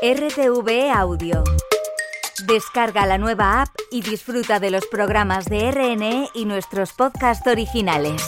RTV Audio. Descarga la nueva app y disfruta de los programas de RNE y nuestros podcasts originales.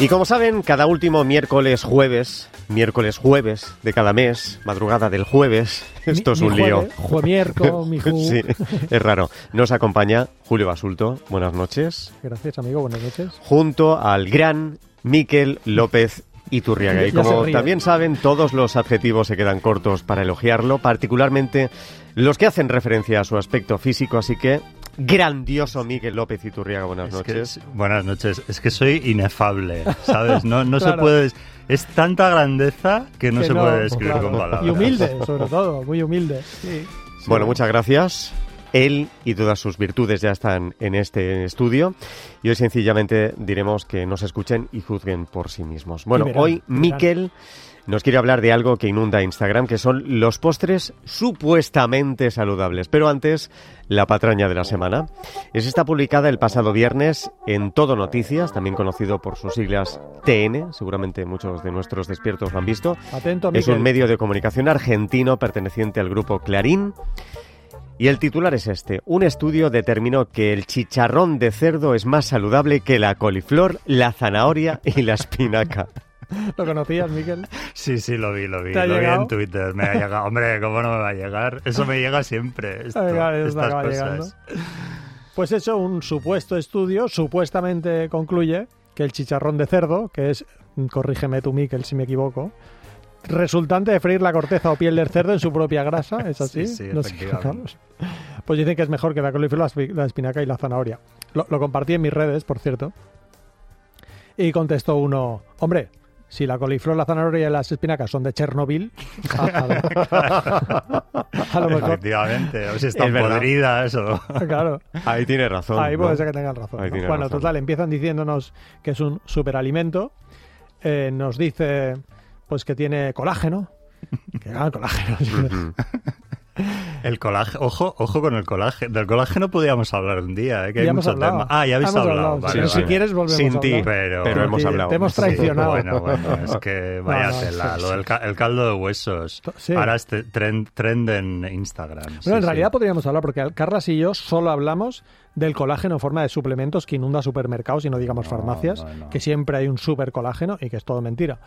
Y como saben, cada último miércoles jueves, miércoles jueves de cada mes, madrugada del jueves, esto es un mi lío. Juemierco, mi ju. Sí, es raro. Nos acompaña Julio Basulto, buenas noches, Gracias, amigo. Buenas noches. junto al gran Miquel López Iturriaga. Y como también saben, todos los adjetivos se quedan cortos para elogiarlo, particularmente los que hacen referencia a su aspecto físico, así que grandioso Miquel López Iturriaga, buenas Es noches. es- buenas noches. Es que soy inefable, ¿sabes? No, no se puede... Es tanta grandeza que no Que se no, puede describir claro. con palabras. Y humilde, sobre todo. Muy humilde. Sí. Bueno, muchas gracias. Él y todas sus virtudes ya están en este estudio y hoy sencillamente diremos que nos escuchen y juzguen por sí mismos. Bueno, verán, hoy verán. Nos quiere hablar de algo que inunda Instagram, que son los postres supuestamente saludables. Pero antes, la patraña de la semana. Es esta publicada el pasado viernes en Todo Noticias, también conocido por sus siglas TN, seguramente muchos de nuestros despiertos lo han visto. Atento, Es un medio de comunicación argentino perteneciente al grupo Clarín. Y el titular es este. Un estudio determinó que el chicharrón de cerdo es más saludable que la coliflor, la zanahoria y la espinaca. ¿Lo conocías, Miquel? Sí, sí, lo vi, lo vi. ¿Te ha Lo vi en Twitter. Me ha llegado. Hombre, ¿cómo no me va a llegar? Eso me llega siempre. esto, eso estas cosas. llegando. Pues eso, un supuesto estudio supuestamente concluye que el chicharrón de cerdo, que es, corrígeme tú, Miquel, si me equivoco, resultante de freír la corteza o piel del cerdo en su propia grasa, ¿es así? Sí, sí. Pues dicen que es mejor que la coliflor, la espi- la espinaca y la zanahoria. Lo, lo compartí en mis redes, por cierto. Y contestó uno, hombre, si la coliflor, la zanahoria y las espinacas son de Chernobyl, a, lo mejor, Efectivamente. O si Es están verdad. podridas o... claro. Ahí tiene razón. Ahí ¿no? puede ser que tengan razón. Bueno, razón. total, empiezan diciéndonos que es un superalimento. Eh, nos dice pues que tiene colágeno. Que ah, colágeno. El colágeno, ojo, ojo con el colágeno. Del colágeno podíamos hablar un día, ¿eh? que hay hemos mucho tema. Ah, ya habéis Hemos hablado. hablado. Vale, Si- vale. Si quieres, volvemos Sin a ti. Pero, Pero hemos hablado. Te hemos Sí. traicionado. Bueno, bueno, es que vaya No, no, sí, el caldo de huesos. Ahora es te- trend, trend en Instagram. Bueno, en realidad podríamos hablar, porque Carlas y yo solo hablamos del colágeno en forma de suplementos que inunda supermercados y no digamos No, farmacias, que siempre hay un super colágeno y que es todo mentira.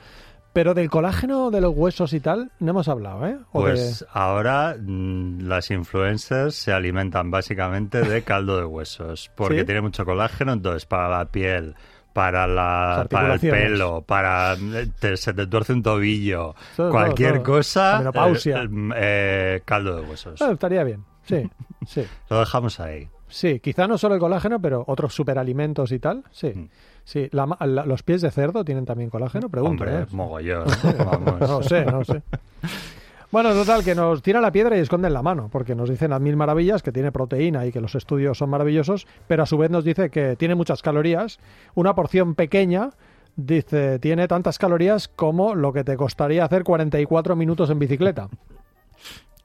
Pero del colágeno de los huesos y tal, no hemos hablado, ¿eh? De- Pues ahora mm, las influencers se alimentan básicamente de caldo de huesos, porque ¿Sí? tiene mucho colágeno, entonces para la piel, para, la, para el pelo, para te- se te tuerce un tobillo, Todo, cualquier todo. cosa, eh, eh, eh, caldo de huesos. Ah, estaría bien, sí, sí. Lo dejamos ahí. Sí, quizá no solo el colágeno, pero otros superalimentos y tal, sí. Mm. Sí, la la- los pies de cerdo tienen también colágeno, pregunto. Hombre, ¿eh? mogollón. Vamos. No sé, no sé. Bueno, total, que nos tira la piedra y esconden la mano, porque nos dicen las mil maravillas que tiene proteína y que los estudios son maravillosos, pero a su vez nos dice que tiene muchas calorías. Una porción pequeña, dice, tiene tantas calorías como lo que te costaría hacer 44 minutos en bicicleta.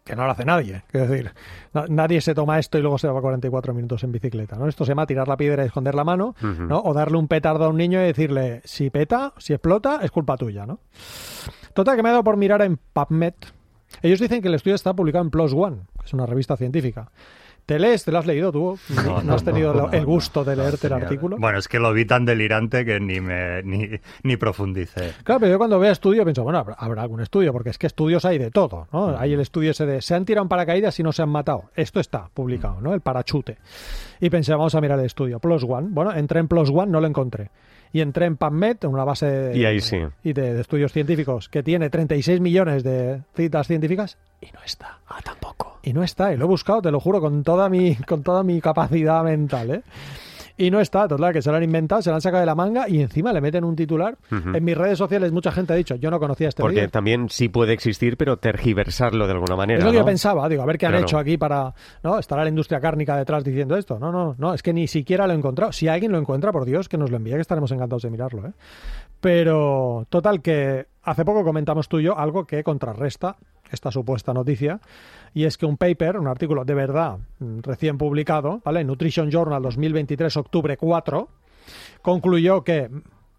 Que no lo hace nadie. Quiero decir, na- nadie se toma esto y luego se va 44 minutos en bicicleta. ¿no? Esto se llama tirar la piedra y esconder la mano. ¿no? o darle un petardo a un niño y decirle, si peta, si explota, es culpa tuya. ¿no? Total, que me ha dado por mirar en PubMed. Ellos dicen que el estudio está publicado en PLOS ONE, que es una revista científica. ¿Te lees? ¿Te lo has leído tú? ¿No, has tenido no, el gusto de no, leerte el artículo? Bueno, es que lo vi tan delirante que ni me ni, ni profundicé. Claro, pero yo cuando veo estudio pienso, bueno, habrá, algún estudio, porque es que estudios hay de todo, ¿no? Hay el estudio ese de se han tirado en paracaídas y no se han matado. Esto está publicado, ¿no? El parachute. Y pensé, vamos a mirar el estudio. Plus One. Bueno, entré en Plus One, no lo encontré. Y entré en PubMed, en una base de, Y ahí sí. y de, de estudios científicos que tiene 36 millones de citas científicas y no está. Ah, tampoco. Y no está, y lo he buscado, te lo juro, con toda mi, con toda mi capacidad mental, ¿eh? Y no está, total, que se lo han inventado, se lo han sacado de la manga y encima le meten un titular. En mis redes sociales mucha gente ha dicho, yo no conocía este Porque también sí puede existir, pero tergiversarlo de alguna manera. Es lo que yo pensaba, digo, a ver qué han Claro. hecho aquí para, ¿no? Estará la industria cárnica detrás diciendo esto. No, no, no, es que ni siquiera lo he encontrado. Si alguien lo encuentra, por Dios, que nos lo envíe, que estaremos encantados de mirarlo, ¿eh? Pero, total, que hace poco comentamos tú y yo algo que contrarresta esta supuesta noticia, y es que un paper, un artículo de verdad mm, recién publicado, ¿vale? Nutrition Journal 2023, octubre 4, concluyó que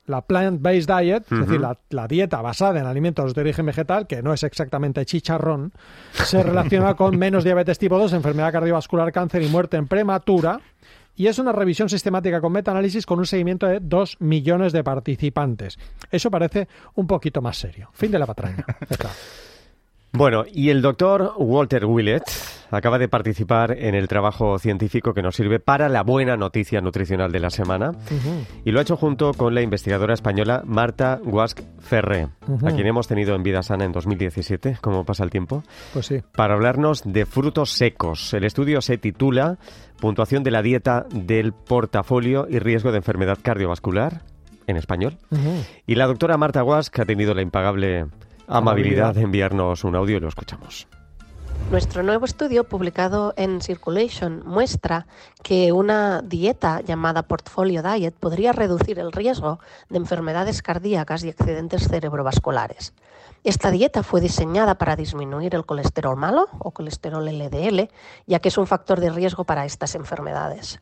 la plant-based diet, es decir, la, la, dieta basada en alimentos de origen vegetal, que no es exactamente chicharrón, se relaciona con menos diabetes tipo 2, enfermedad cardiovascular, cáncer y muerte en prematura. Y es una revisión sistemática con metaanálisis con un seguimiento de 2 millones de participantes. Eso parece un poquito más serio. Fin de la patraña. Bueno, y el doctor Walter Willett acaba de participar en el trabajo científico que nos sirve para la buena noticia nutricional de la semana y lo ha hecho junto con la investigadora española Marta Guasc Ferré, a quien hemos tenido en Vida Sana en 2017, como pasa el tiempo, pues sí. para hablarnos de frutos secos. El estudio se titula Puntuación de la dieta del portafolio y riesgo de enfermedad cardiovascular en español. Y la doctora Marta Guasc ha tenido la impagable amabilidad de enviarnos un audio y lo escuchamos. Nuestro nuevo estudio, publicado en Circulation, muestra que una dieta llamada Portfolio Diet podría reducir el riesgo de enfermedades cardíacas y accidentes cerebrovasculares. Esta dieta fue diseñada para disminuir el colesterol malo o colesterol LDL, ya que es un factor de riesgo para estas enfermedades.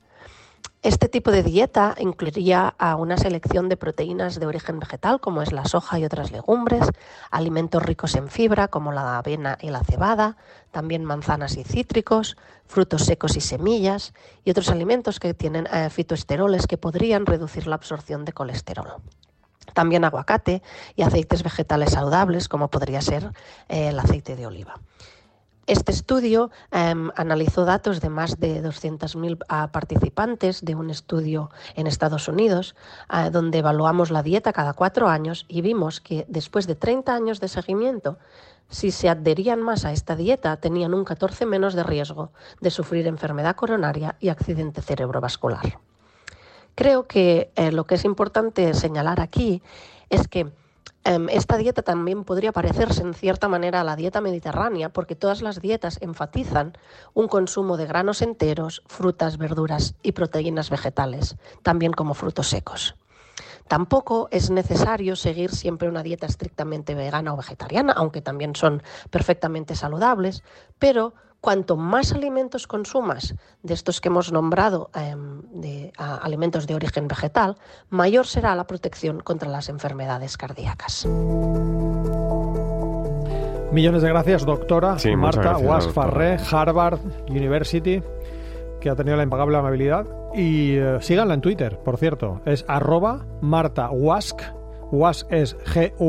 Este tipo de dieta incluiría a una selección de proteínas de origen vegetal, como es la soja y otras legumbres, alimentos ricos en fibra, como la avena y la cebada, también manzanas y cítricos, frutos secos y semillas, y otros alimentos que tienen eh, fitoesteroles que podrían reducir la absorción de colesterol. También aguacate y aceites vegetales saludables, como podría ser eh, el aceite de oliva. Este estudio em, analizó datos de más de 200.000 ah, participantes de un estudio en Estados Unidos, ah, donde evaluamos la dieta cada cuatro años y vimos que después de 30 años de seguimiento, si se adherían más a esta dieta, tenían un 14 menos de riesgo de sufrir enfermedad coronaria y accidente cerebrovascular. Creo que eh, lo que es importante señalar aquí es que esta dieta también podría parecerse en cierta manera a la dieta mediterránea porque todas las dietas enfatizan un consumo de granos enteros, frutas, verduras y proteínas vegetales, también como frutos secos. Tampoco es necesario seguir siempre una dieta estrictamente vegana o vegetariana, aunque también son perfectamente saludables, pero cuanto más alimentos consumas de estos que hemos nombrado em, de alimentos de origen vegetal, mayor será la protección contra las enfermedades cardíacas. Millones de gracias, doctora Marta Wasfarre, Harvard University, que ha tenido la impagable amabilidad. Y uh, síganla en Twitter, por cierto. Es arroba Marta Wask. Wask es G-U-A-S-C-H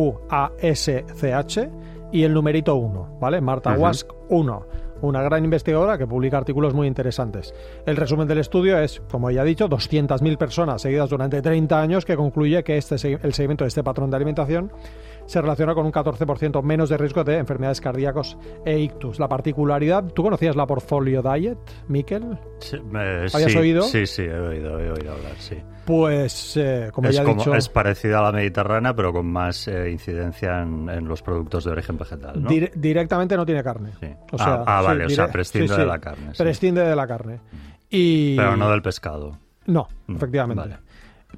y el numerito 1, ¿vale? Marta Wask 1 una gran investigadora que publica artículos muy interesantes. El resumen del estudio es, como ya he dicho, 200.000 personas seguidas durante 30 años que concluye que este, el seguimiento de este patrón de alimentación se relaciona con un 14% menos de riesgo de enfermedades cardíacos e ictus. La particularidad, ¿tú conocías la Portfolio Diet, Miquel? Sí, ¿Habías oído? Sí, sí, he oído, he oído hablar, sí. Pues, eh, como ya he dicho... Es parecida a la mediterránea, pero con más eh, incidencia en, los productos de origen vegetal, ¿no? directamente no tiene carne. O sea, ah, ah vale, o sea, prescinde de la carne. Prescinde de la carne. Y... Pero no del pescado. No, mm, efectivamente.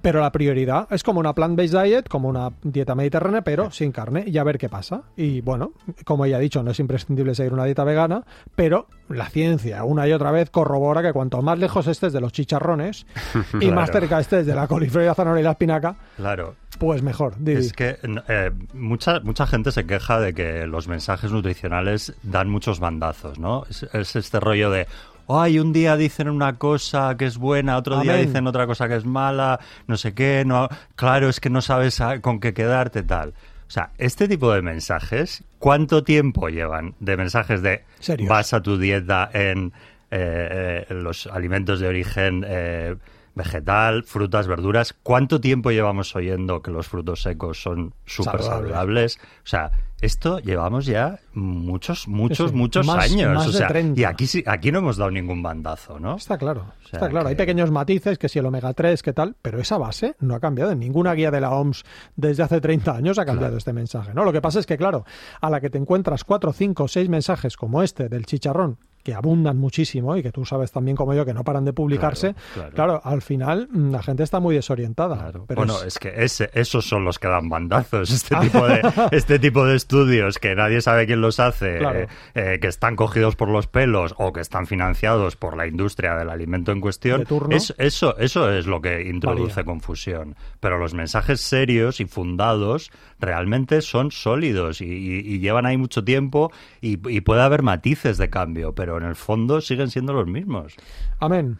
Pero la prioridad es como una plant-based diet, como una dieta mediterránea, pero sin carne, y a ver qué pasa. Y bueno, como ya he dicho, no es imprescindible seguir una dieta vegana, pero la ciencia una y otra vez corrobora que cuanto más lejos estés de los chicharrones y más cerca estés de la coliflor, la zanahoria y la espinaca, claro. pues mejor. Es que eh, mucha, mucha gente se queja de que los mensajes nutricionales dan muchos bandazos, ¿no? es este rollo de ay, un día dicen una cosa que es buena, otro día dicen otra cosa que es mala, no sé qué, no, claro, es que no sabes con qué quedarte, tal. O sea, este tipo de mensajes, ¿cuánto tiempo llevan de mensajes de basa tu dieta en eh, eh, los alimentos de origen eh, vegetal, frutas, verduras? ¿Cuánto tiempo llevamos oyendo que los frutos secos son súper saludables? O sea, esto llevamos ya muchos, muchos, muchos años. o sea, y aquí, aquí no hemos dado ningún bandazo, ¿no? Está claro. está claro. Hay pequeños matices, que si el omega 3, que tal, pero esa base no ha cambiado. En ninguna guía de la OMS desde hace 30 años ha cambiado este mensaje, ¿no? Lo que pasa es que, claro, a la que te encuentras cuatro, cinco, seis mensajes como este del chicharrón, que abundan muchísimo y que tú sabes también como yo que no paran de publicarse, Claro, claro, claro. al final mm, la gente está muy desorientada. Claro. Pero bueno, es- es que ese- esos son los que dan bandazos, este tipo de, este tipo de estudios que nadie sabe quién los hace, eh, eh, que están cogidos por los pelos o que están financiados por la industria del alimento en cuestión. Es- eso, eso es lo que introduce Varía. confusión. Pero los mensajes serios y fundados realmente son sólidos y, y- y llevan ahí mucho tiempo y, y puede haber matices de cambio, pero en el fondo siguen siendo los mismos. Amén.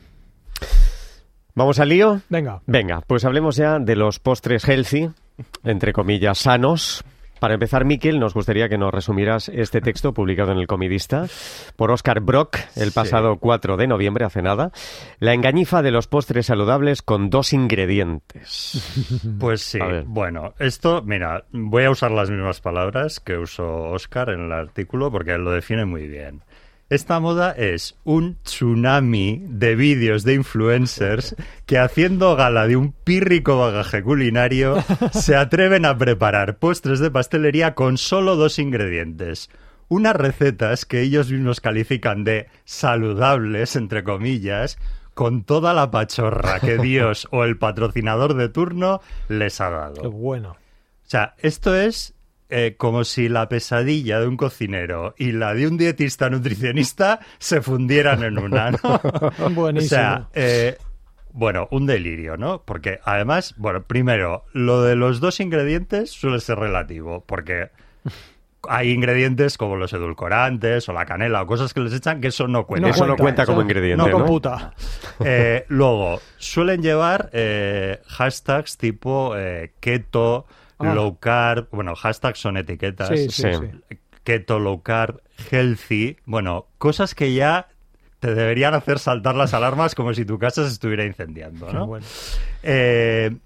¿Vamos al lío? Venga. Venga, pues hablemos ya de los postres healthy, entre comillas, sanos. Para empezar, Miquel, nos gustaría que nos resumieras este texto publicado en El Comidista por Oscar Brock el Sí. pasado 4 de noviembre, hace nada. La engañifa de los postres saludables con dos ingredientes. Pues sí, bueno, esto, mira, voy a usar las mismas palabras que usó Oscar en el artículo porque él lo define muy bien. Esta moda es un tsunami de vídeos de influencers que haciendo gala de un pírrico bagaje culinario se atreven a preparar postres de pastelería con solo dos ingredientes. Unas recetas que ellos mismos califican de saludables, entre comillas, con toda la pachorra que Dios o el patrocinador de turno les ha dado. Qué bueno. O sea, esto es eh, como si la pesadilla de un cocinero y la de un dietista nutricionista se fundieran en una, ¿no? O Buenísimo. sea, eh, bueno, un delirio, ¿no? Porque además, bueno, primero, lo de los dos ingredientes suele ser relativo, porque hay ingredientes como los edulcorantes o la canela o cosas que les echan que eso no cuenta. Eso no cuenta como ingrediente, No ¿no? computa. Eh, luego, suelen llevar eh, hashtags tipo eh, keto, Ah. low carb. Bueno, hashtags son etiquetas. Sí, sí. Keto, low carb, healthy. Bueno, cosas que ya te deberían hacer saltar las alarmas como si tu casa se estuviera incendiando, ¿no? bueno. Eh,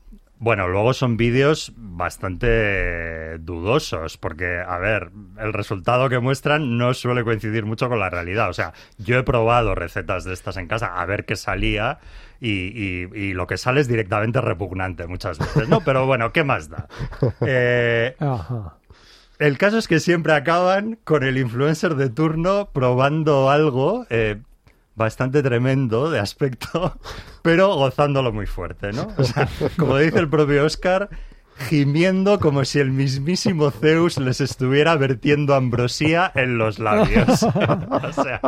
bueno, luego son vídeos bastante dudosos, porque, a ver, el resultado que muestran no suele coincidir mucho con la realidad. O sea, yo he probado recetas de estas en casa a ver qué salía y, y- y lo que sale es directamente repugnante muchas veces, ¿no? Pero bueno, ¿qué más da? Eh, Ajá. el caso es que siempre acaban con el influencer de turno probando algo eh, bastante tremendo de aspecto, pero gozándolo muy fuerte, ¿no? O sea, como dice el propio Oscar, gimiendo como si el mismísimo Zeus les estuviera vertiendo ambrosía en los labios. o sea,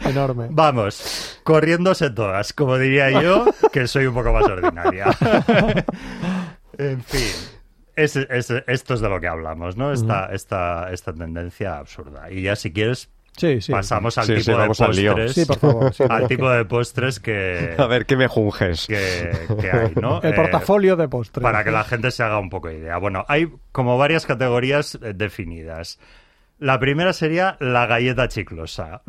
Enorme. vamos, corriéndose todas, como diría yo, que soy un poco más ordinaria. en fin. Es, es- esto es de lo que hablamos, ¿no? Esta, esta, esta tendencia absurda. Y ya si quieres, Sí, sí. pasamos al Sí, tipo sí, de vamos al lío. postres. Sí, por favor. sí, al tipo de postres que, A ver, ¿qué me junges? que, que hay, ¿no? El Eh, portafolio de postres. para que la gente se haga un poco idea. Bueno, hay como varias categorías eh, definidas. La primera sería la galleta chiclosa.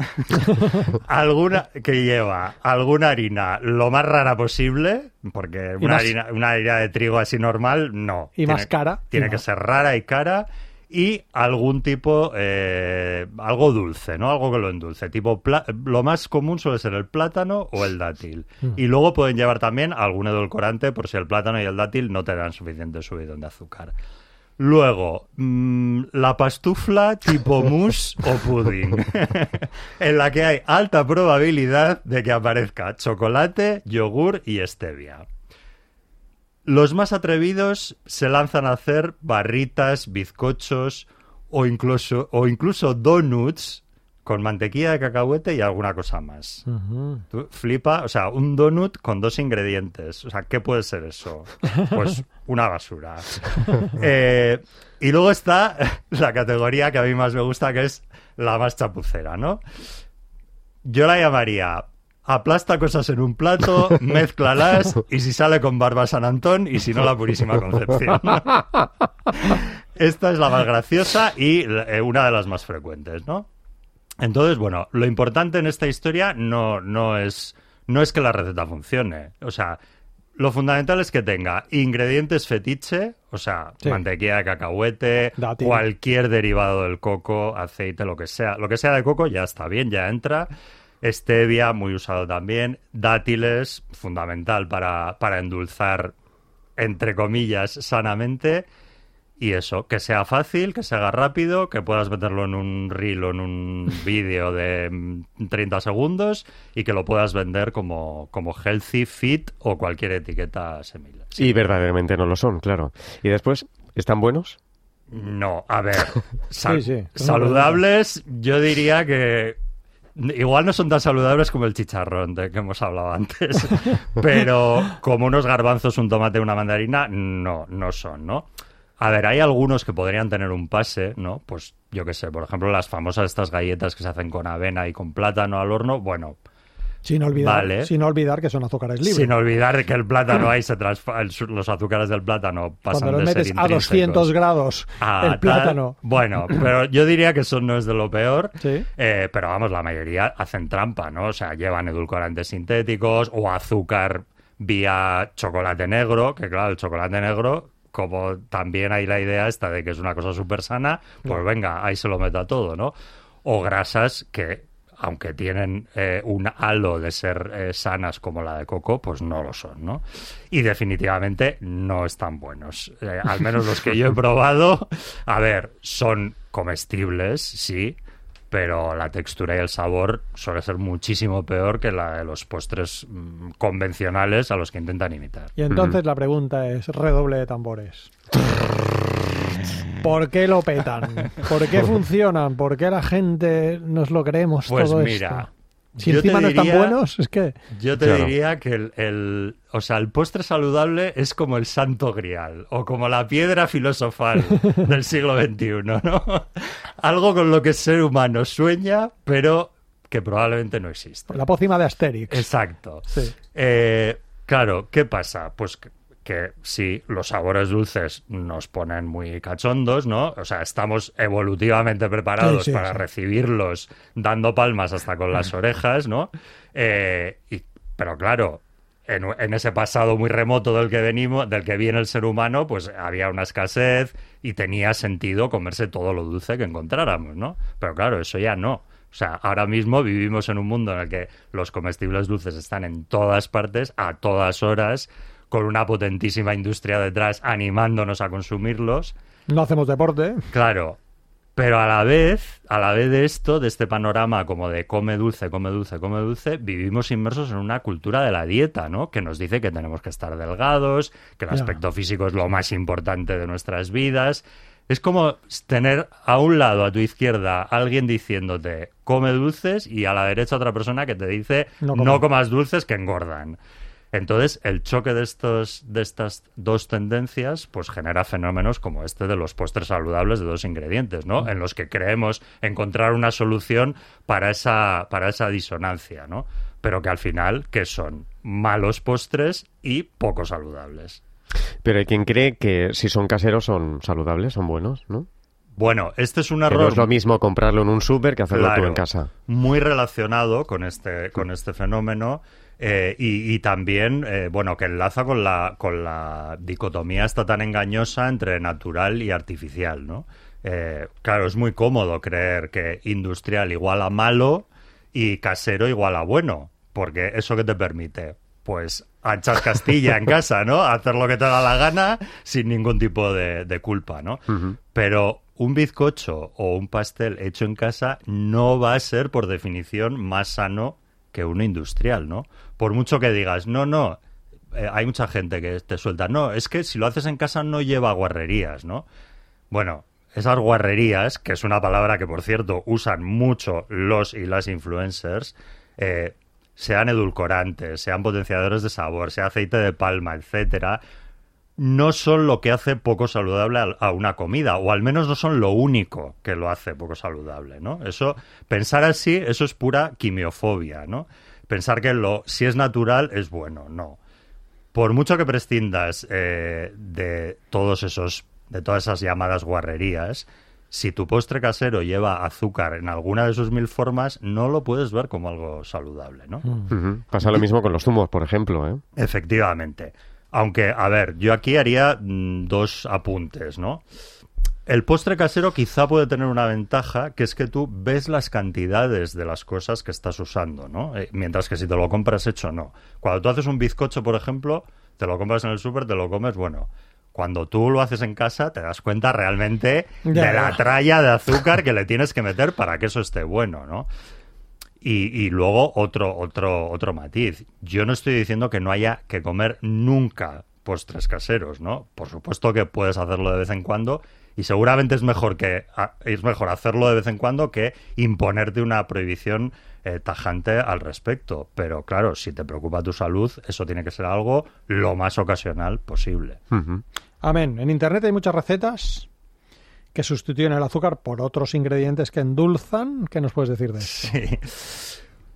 alguna que lleva alguna harina lo más rara posible, porque una, más- harina, una harina de trigo así normal, no. Y Tiene- más cara. Tiene Y que más- ser rara y cara. Y algún tipo, eh, algo dulce, ¿no? Algo que lo endulce. Tipo, lo más común suele ser el plátano o el dátil. Mm. Y luego pueden llevar también algún edulcorante por si el plátano y el dátil no te dan suficiente subidón de azúcar. Luego, mm, la pastufla tipo mousse o pudding, en la que hay alta probabilidad de que aparezca chocolate, yogur y stevia. Los más atrevidos se lanzan a hacer barritas, bizcochos o incluso, o incluso donuts con mantequilla de cacahuete y alguna cosa más. Tú flipa, o sea, un donut con dos ingredientes. O sea, ¿qué puede ser eso? Pues una basura. Eh, y luego está la categoría que a mí más me gusta, que es la más chapucera, ¿no? Yo la llamaría aplasta cosas en un plato, mézclalas y si sale con barba San Antón y si no la purísima Concepción. Esta es la más graciosa y eh, una de las más frecuentes, ¿no? Entonces, bueno, lo importante en esta historia no, no, es, no es que la receta funcione. O sea, lo fundamental es que tenga ingredientes fetiche, o sea, Sí. mantequilla de cacahuete, Dátil. cualquier derivado del coco, aceite, lo que sea. Lo que sea de coco ya está bien, ya entra. Stevia, muy usado también. Dátiles, fundamental para, para endulzar, entre comillas, sanamente. Y eso, que sea fácil, que se haga rápido, que puedas meterlo en un reel o en un vídeo de 30 mm, segundos y que lo puedas vender como, como healthy, fit o cualquier etiqueta similar. Y verdaderamente no lo son, claro. ¿Y después, están buenos? No, a ver, saludables, yo diría que igual no son tan saludables como el chicharrón de que hemos hablado antes, pero como unos garbanzos, un tomate, una mandarina, no, no son, ¿no? A ver, hay algunos que podrían tener un pase, ¿no? Pues yo qué sé, por ejemplo, las famosas estas galletas que se hacen con avena y con plátano al horno, bueno, sin olvidar, sin olvidar que son azúcares libres. Sin olvidar que el plátano ahí se los azúcares del plátano pasan Cuando lo metes a 200 grados el plátano. bueno, pero yo diría que eso no es de lo peor. Eh, pero vamos, la mayoría hacen trampa, ¿no? O sea, llevan edulcorantes sintéticos o azúcar vía chocolate negro, que claro, el chocolate negro como también hay la idea esta de que es una cosa súper sana, pues venga, ahí se lo meta todo, ¿no? O grasas que, aunque tienen eh, un halo de ser eh, sanas como la de coco, pues no lo son, ¿no? Y definitivamente no están buenos. Eh, al menos los que yo he probado, a ver, son comestibles, sí, pero la textura y el sabor suele ser muchísimo peor que la de los postres mm, convencionales a los que intentan imitar. Y entonces la pregunta es, redoble de tambores. ¿Por qué lo petan? ¿Por qué funcionan? ¿Por qué la gente nos lo creemos pues todo mira, si encima no están buenos, es que... Yo te diría que el, o sea, el postre saludable es como el santo grial o como la piedra filosofal del siglo XXI, ¿no? Algo con lo que el ser humano sueña, pero que probablemente no existe. La pócima de Asterix. Exacto. Eh, claro, ¿qué pasa? Pues que sí, los sabores dulces nos ponen muy cachondos, ¿no? O sea, estamos evolutivamente preparados para recibirlos dando palmas hasta con las orejas, ¿no? Eh, pero claro, en, ese pasado muy remoto del que venimos, del que viene el ser humano, pues había una escasez y tenía sentido comerse todo lo dulce que encontráramos, ¿no? Pero claro, eso ya no. O sea, ahora mismo vivimos en un mundo en el que los comestibles dulces están en todas partes, a todas horas, con una potentísima industria detrás animándonos a consumirlos. No hacemos deporte. Claro, pero a la vez, a la vez de esto, de este panorama como de come dulce, come dulce, come dulce, vivimos inmersos en una cultura de la dieta, ¿no? Que nos dice que tenemos que estar delgados, que el aspecto físico es lo más importante de nuestras vidas. Es como tener a un lado, a tu izquierda, alguien diciéndote come dulces y a la derecha otra persona que te dice no comas dulces que engordan. Entonces, el choque de, estos, de estas dos tendencias pues genera fenómenos como este de los postres saludables de dos ingredientes, ¿no? En los que creemos encontrar una solución para esa, para esa disonancia, ¿no? Pero que al final, que son malos postres y poco saludables. Pero hay quien cree que si son caseros son saludables, son buenos, ¿no? Bueno, este es un error. no es lo mismo comprarlo en un súper que hacerlo tú en casa. Muy relacionado con este, con este fenómeno eh, y, también, eh, bueno, que enlaza con la, con la dicotomía esta tan engañosa entre natural y artificial, ¿no? Eh, claro, es muy cómodo creer que industrial igual a malo y casero igual a bueno, porque eso que te permite, pues, echar Castilla en casa, ¿no? Hacer lo que te da la gana sin ningún tipo de, culpa, ¿no? Pero un bizcocho o un pastel hecho en casa no va a ser, por definición, más sano que uno industrial, ¿no? Por mucho que digas, no, no, eh, hay mucha gente que te suelta, no, es que si lo haces en casa no lleva guarrerías, ¿no? Bueno, esas guarrerías, que es una palabra que, por cierto, usan mucho los y las influencers, eh, sean edulcorantes, sean potenciadores de sabor, sea aceite de palma, etcétera, no son lo que hace poco saludable a una comida, o al menos no son lo único que lo hace poco saludable, ¿no? Eso, pensar así, eso es pura quimiofobia, ¿no? Pensar que lo, si es natural, es bueno, no. Por mucho que prescindas eh, de todos esos, de todas esas llamadas guarrerías, si tu postre casero lleva azúcar en alguna de sus mil formas, no lo puedes ver como algo saludable, ¿no? Mm. Pasa lo mismo con los zumos, por ejemplo, ¿eh? Efectivamente. Aunque, a ver, yo aquí haría mm, dos apuntes, ¿no? El postre casero quizá puede tener una ventaja, que es que tú ves las cantidades de las cosas que estás usando, ¿no? Eh, mientras que si te lo compras hecho, no. Cuando tú haces un bizcocho, por ejemplo, te lo compras en el súper, te lo comes, bueno, cuando tú lo haces en casa te das cuenta realmente de la tralla de azúcar que le tienes que meter para que eso esté bueno, ¿no? Y, y luego otro, otro, otro matiz. Yo no estoy diciendo que no haya que comer nunca postres caseros, ¿no? Por supuesto que puedes hacerlo de vez en cuando y seguramente es mejor que es mejor hacerlo de vez en cuando que imponerte una prohibición eh, tajante al respecto. Pero claro, si te preocupa tu salud, eso tiene que ser algo lo más ocasional posible. Amén. En Internet hay muchas recetas que sustituyen el azúcar por otros ingredientes que endulzan. ¿Qué nos puedes decir de eso? Sí.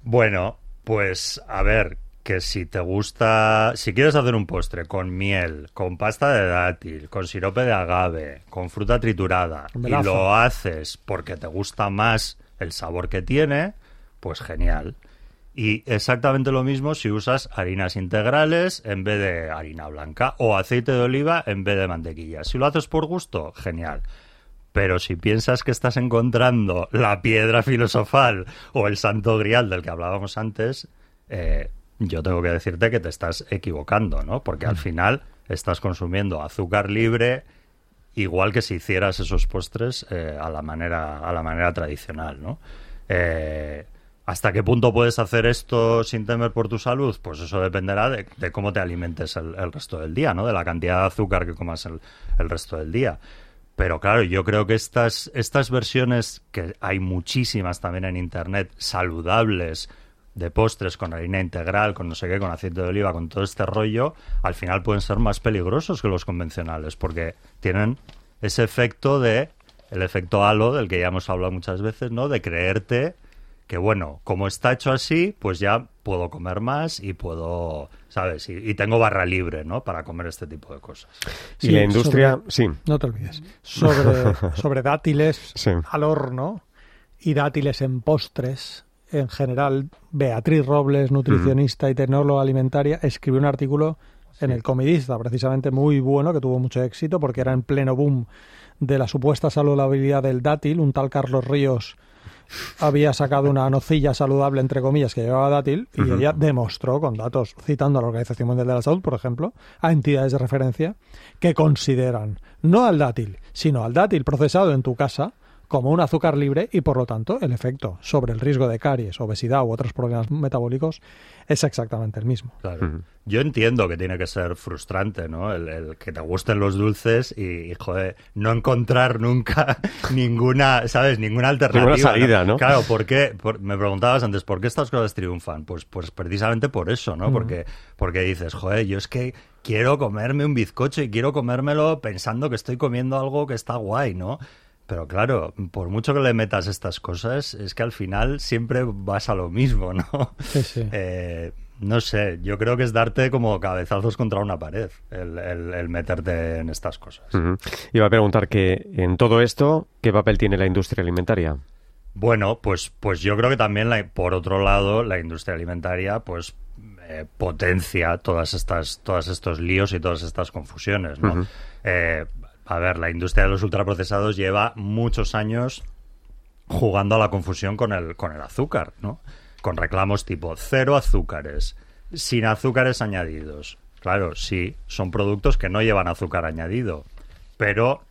Bueno, pues a ver, que si te gusta, si quieres hacer un postre con miel, con pasta de dátil, con sirope de agave, con fruta triturada, y lo haces porque te gusta más el sabor que tiene, pues genial. Y exactamente lo mismo si usas harinas integrales en vez de harina blanca o aceite de oliva en vez de mantequilla. Si lo haces por gusto, genial. Pero si piensas que estás encontrando la piedra filosofal o el santo grial del que hablábamos antes, eh, yo tengo que decirte que te estás equivocando, ¿no? Porque al final estás consumiendo azúcar libre igual que si hicieras esos postres eh, a la manera a la manera tradicional, ¿no? Eh, ¿Hasta qué punto puedes hacer esto sin temer por tu salud? Pues eso dependerá de, de cómo te alimentes el, el resto del día, ¿no? De la cantidad de azúcar que comas el, el resto del día. Pero claro, yo creo que estas, estas versiones, que hay muchísimas también en Internet, saludables, de postres con harina integral, con no sé qué, con aceite de oliva, con todo este rollo, al final pueden ser más peligrosos que los convencionales, porque tienen ese efecto de, el efecto halo, del que ya hemos hablado muchas veces, ¿no? De creerte que, bueno, como está hecho así, pues ya puedo comer más y puedo, ¿sabes? Y, y tengo barra libre, ¿no? Para comer este tipo de cosas. Y la industria, sobre- sí. No te olvides. Sobre, sobre dátiles Sí. al horno y dátiles en postres. En general, Beatriz Robles, nutricionista y tecnóloga alimentaria, escribió un artículo en el Comidista, precisamente muy bueno, que tuvo mucho éxito porque era en pleno boom de la supuesta saludabilidad del dátil. Un tal Carlos Ríos había sacado una nocilla saludable, entre comillas, que llevaba dátil, y ella demostró, con datos, citando a la Organización Mundial de la Salud, por ejemplo, a entidades de referencia, que consideran no al dátil, sino al dátil procesado en tu casa como un azúcar libre y, por lo tanto, el efecto sobre el riesgo de caries, obesidad u otros problemas metabólicos es exactamente el mismo. Claro. Yo entiendo que tiene que ser frustrante, ¿no? El, el que te gusten los dulces y, y, joder, no encontrar nunca ninguna, ¿sabes? Ninguna alternativa. Ninguna salida, ¿no? Claro, ¿por qué? Por- me preguntabas antes, ¿por qué estas cosas triunfan? Pues, pues precisamente por eso, ¿no? Porque, porque dices, joder, yo es que quiero comerme un bizcocho y quiero comérmelo pensando que estoy comiendo algo que está guay, ¿no? Pero claro, por mucho que le metas estas cosas, es que al final siempre vas a lo mismo, ¿no? Sí, sí. Eh, no sé, yo creo que es darte como cabezazos contra una pared el, el- el meterte en estas cosas. Iba a preguntar que en todo esto, ¿qué papel tiene la industria alimentaria? Bueno, pues, pues yo creo que también, la- por otro lado, la industria alimentaria, pues eh, potencia todas estas, todos estos líos y todas estas confusiones, ¿no? Eh, a ver, la industria de los ultraprocesados lleva muchos años jugando a la confusión con el, con el azúcar, ¿no? Con reclamos tipo cero azúcares, sin azúcares añadidos. Claro, sí, son productos que no llevan azúcar añadido, pero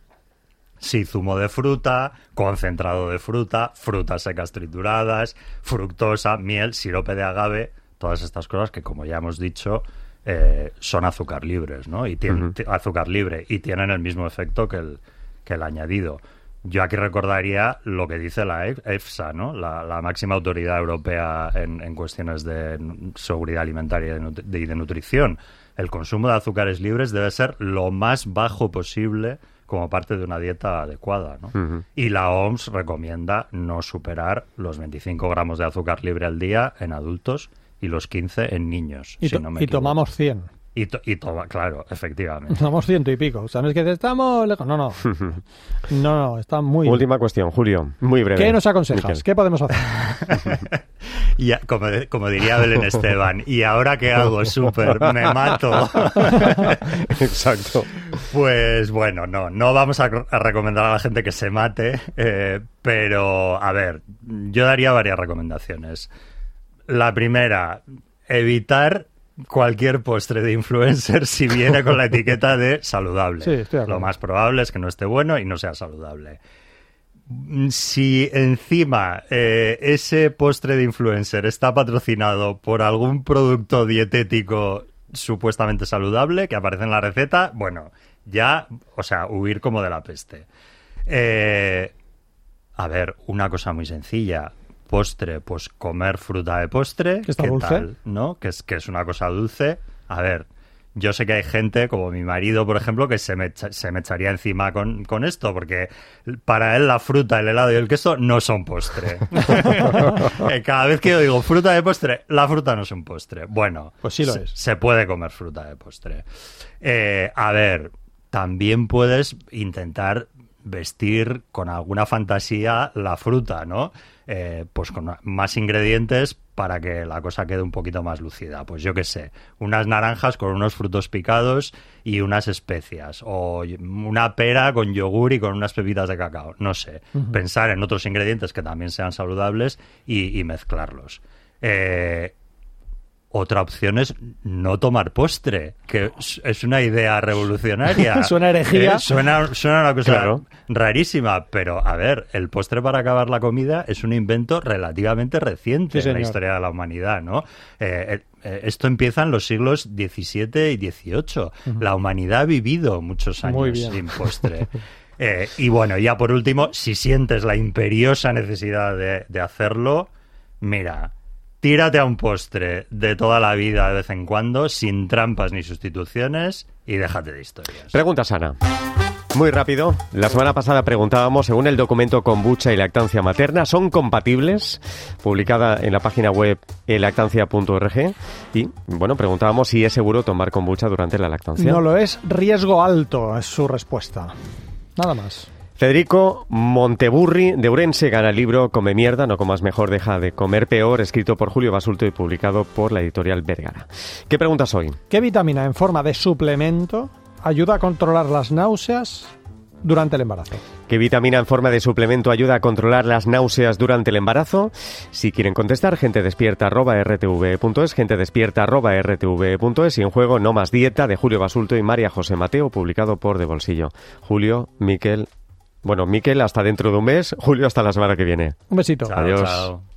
sí zumo de fruta, concentrado de fruta, frutas secas trituradas, fructosa, miel, sirope de agave, todas estas cosas que, como ya hemos dicho, eh, son azúcar libres, ¿no? Y tienen azúcar libre y tienen el mismo efecto que el, que el añadido. Yo aquí recordaría lo que dice la E- EFSA, ¿no? La, la máxima autoridad europea en, en cuestiones de seguridad alimentaria y de, nutrición. El consumo de azúcares libres debe ser lo más bajo posible como parte de una dieta adecuada, ¿no? Y la OMS recomienda no superar los 25 gramos de azúcar libre al día en adultos y los 15 en niños. Y, si to- no me y equivoco. tomamos 100. Y, to- y toma, claro, efectivamente. Tomamos ciento y pico. O sea, no es que estamos lejos. No, no. No, no, está muy... Última cuestión, Julio, muy breve. ¿Qué nos aconsejas? Miquel. ¿Qué podemos hacer? Y a- como, como diría Belén Esteban, ¿y ahora qué hago? Súper, me mato. Exacto. Pues bueno, no, no vamos a, a recomendar a la gente que se mate, eh, pero a ver, yo daría varias recomendaciones. La primera, evitar cualquier postre de influencer si viene con la etiqueta de saludable. Sí, estoy. Lo más probable es que no esté bueno y no sea saludable. Si encima eh, ese postre de influencer está patrocinado por algún producto dietético supuestamente saludable que aparece en la receta, bueno, ya, o sea, huir como de la peste. Eh, a ver, una cosa muy sencilla. Postre, pues comer fruta de postre. Que está ¿qué dulce. tal? ¿No? Que es, que es una cosa dulce. A ver, yo sé que hay gente, como mi marido, por ejemplo, que se me, se me echaría encima con, con esto, porque para él la fruta, el helado y el queso no son postre. Eh, Cada vez que yo digo fruta de postre, la fruta no es un postre. Bueno, Pues sí lo se, es. se puede comer fruta de postre. Eh, a ver, también puedes intentar vestir con alguna fantasía la fruta, ¿no? Eh, pues con más ingredientes para que la cosa quede un poquito más lucida. Pues yo qué sé, unas naranjas con unos frutos picados y unas especias. O una pera con yogur y con unas pepitas de cacao. No sé. Pensar en otros ingredientes que también sean saludables y, y mezclarlos. Eh, otra opción es no tomar postre, que es- una idea revolucionaria. Suena herejía. Eh, suena, suena una cosa Claro. rarísima, pero a ver, el postre para acabar la comida es un invento relativamente reciente Sí, en la historia de la humanidad, ¿no? Eh, eh, esto empieza en los siglos XVII y XVIII. La humanidad ha vivido muchos años sin postre. Eh, y bueno, ya por último, si sientes la imperiosa necesidad de, de hacerlo, mira, tírate a un postre de toda la vida de vez en cuando, sin trampas ni sustituciones, y déjate de historias. Pregunta sana. Muy rápido. La semana pasada preguntábamos, según el documento Kombucha y lactancia materna, ¿son compatibles? Publicada en la página web elactancia.org. Y, bueno, preguntábamos si es seguro tomar kombucha durante la lactancia. No lo es, riesgo alto es su respuesta. Nada más. Federico Monteburri, de Urense, gana el libro Come mierda, no comas mejor, deja de comer peor, escrito por Julio Basulto y publicado por la editorial Vergara. ¿Qué preguntas hoy? ¿Qué vitamina en forma de suplemento ayuda a controlar las náuseas durante el embarazo? ¿Qué vitamina en forma de suplemento ayuda a controlar las náuseas durante el embarazo? Si quieren contestar, gente despierta arroba rtv.es, gente despierta arroba rtv.es y en juego No Más Dieta de Julio Basulto y María José Mateo, publicado por De Bolsillo. Julio, Miquel, bueno, Miquel hasta dentro de un mes, Julio hasta la semana que viene. Un besito. Chao, Adiós. chao.